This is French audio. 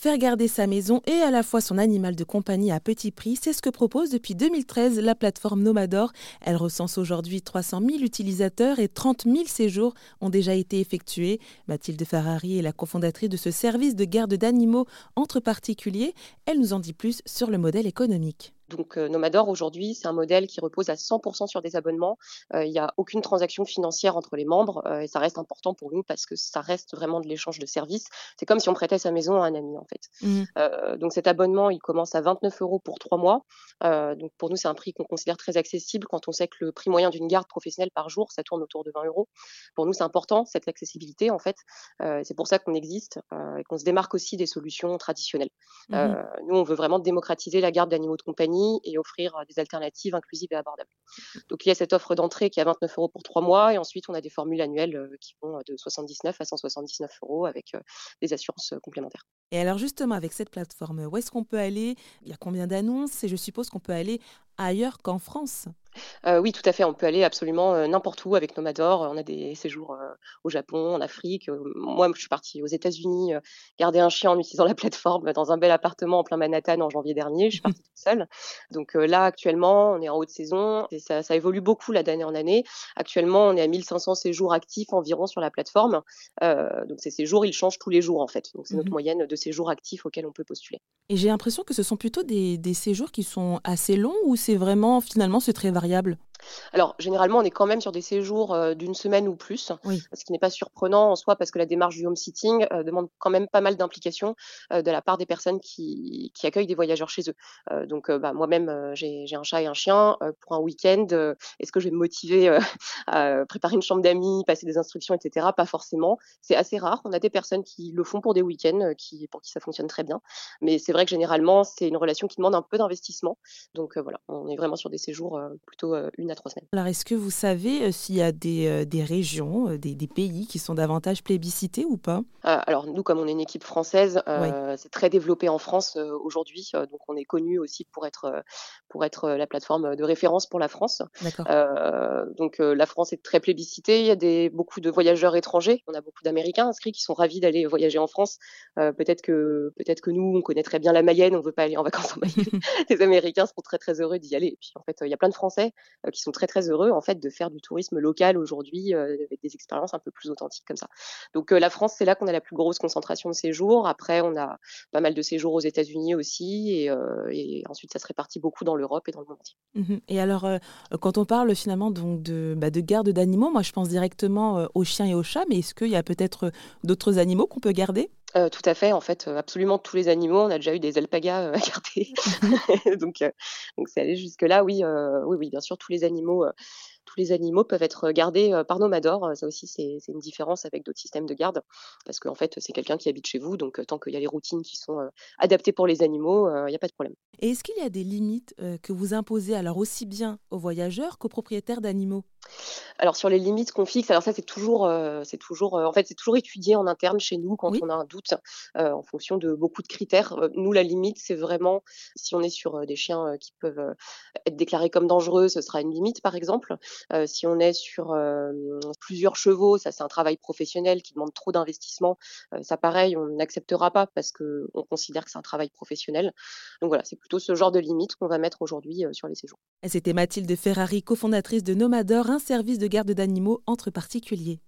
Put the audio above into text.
Faire garder sa maison et à la fois son animal de compagnie à petit prix, c'est ce que propose depuis 2013 la plateforme Nomador. Elle recense aujourd'hui 300 000 utilisateurs et 30 000 séjours ont déjà été effectués. Mathilde Ferrari est la cofondatrice de ce service de garde d'animaux entre particuliers. Elle nous en dit plus sur le modèle économique. Donc euh, Nomador aujourd'hui, c'est un modèle qui repose à 100% sur des abonnements. Euh, il n'y a aucune transaction financière entre les membres euh, et ça reste important pour nous parce que ça reste vraiment de l'échange de services. C'est comme si on prêtait sa maison à un ami en fait. Mmh. donc cet abonnement, il commence à 29 euros pour trois mois. donc pour nous, c'est un prix qu'on considère très accessible quand on sait que le prix moyen d'une garde professionnelle par jour, ça tourne autour de 20 euros. Pour nous, c'est important cette accessibilité en fait. c'est pour ça qu'on existe et qu'on se démarque aussi des solutions traditionnelles. Mmh nous, on veut vraiment démocratiser la garde d'animaux de compagnie et offrir des alternatives inclusives et abordables. Donc il y a cette offre d'entrée qui est à 29 euros pour trois mois et ensuite on a des formules annuelles qui vont de 79 à 179 euros avec des assurances complémentaires. Et alors justement avec cette plateforme, où est-ce qu'on peut aller? Il y a combien d'annonces? Et je suppose qu'on peut aller ailleurs qu'en France euh, oui, tout à fait. On peut aller absolument euh, n'importe où avec Nomador. On a des séjours euh, au Japon, en Afrique. moi, je suis partie aux États-Unis garder un chien en utilisant la plateforme dans un bel appartement en plein Manhattan en janvier dernier. Je suis partie toute seule. Donc là, actuellement, on est en haute saison et ça, évolue beaucoup d'année en année. Actuellement, on est à 1500 séjours actifs environ sur la plateforme. donc ces séjours, ils changent tous les jours en fait. Donc c'est notre mmh moyenne de séjours actifs auxquels on peut postuler. Et j'ai l'impression que ce sont plutôt des, des séjours qui sont assez longs ou c'est vraiment finalement c'est très variable alors, généralement, on est quand même sur des séjours euh, d'une semaine ou plus, ce qui n'est pas surprenant en soi parce que la démarche du home sitting euh, demande quand même pas mal d'implication euh, de la part des personnes qui, accueillent des voyageurs chez eux. donc, bah, moi-même, j'ai un chat et un chien. pour un week-end, est-ce que je vais me motiver à préparer une chambre d'amis, passer des instructions, etc. Pas forcément. C'est assez rare. On a des personnes qui le font pour des week-ends, qui, pour qui ça fonctionne très bien. Mais c'est vrai que généralement, c'est une relation qui demande un peu d'investissement. Donc, voilà, on est vraiment sur des séjours plutôt une à trois semaines. Alors, est-ce que vous savez euh, s'il y a des, euh, des régions, euh, des, des, pays qui sont davantage plébiscités ou pas? Alors, nous, comme on est une équipe française, c'est très développé en France aujourd'hui. donc, on est connu aussi pour être, pour être la plateforme de référence pour la France. donc, la France est très plébiscitée. Il y a des, beaucoup de voyageurs étrangers. On a beaucoup d'Américains inscrits qui sont ravis d'aller voyager en France. peut-être que, peut-être que nous, on connaît très bien la Mayenne, on veut pas aller en vacances en Mayenne. les Américains seront très très heureux d'y aller. Et puis, en fait, il y a plein de Français qui sont très très heureux en fait de faire du tourisme local aujourd'hui euh, avec des expériences un peu plus authentiques comme ça. Donc euh, la France, c'est là qu'on a la plus grosse concentration de séjours. Après, on a pas mal de séjours aux États-Unis aussi, et, euh, ensuite ça se répartit beaucoup dans l'Europe et dans le monde. Mmh et alors, quand on parle finalement de, bah, de garde d'animaux, moi je pense directement aux chiens et aux chats, mais est-ce qu'il y a peut-être d'autres animaux qu'on peut garder? Tout à fait, en fait, absolument tous les animaux. On a déjà eu des alpagas à garder, donc donc c'est allé jusque là. Oui, oui, oui, bien sûr, tous les animaux tous les animaux peuvent être gardés par Nomador. Ça aussi, c'est une différence avec d'autres systèmes de garde, parce qu'en fait, c'est quelqu'un qui habite chez vous, donc tant qu'il y a les routines qui sont adaptées pour les animaux, il n'y a pas de problème. Et est-ce qu'il y a des limites que vous imposez alors aussi bien aux voyageurs qu'aux propriétaires d'animaux? Alors sur les limites qu'on fixe, alors ça c'est toujours, c'est toujours, en fait c'est toujours étudié en interne chez nous quand on a un doute, en fonction de beaucoup de critères. nous la limite c'est vraiment si on est sur des chiens qui peuvent être déclarés comme dangereux, ce sera une limite par exemple. Euh, si on est sur plusieurs chevaux, ça c'est un travail professionnel qui demande trop d'investissement. Euh, ça pareil, on n'acceptera pas parce que on considère que c'est un travail professionnel. Donc voilà, c'est plutôt ce genre de limite qu'on va mettre aujourd'hui euh, sur les séjours. C'était Mathilde Ferrari, cofondatrice de Nomador, un service de garde d'animaux entre particuliers.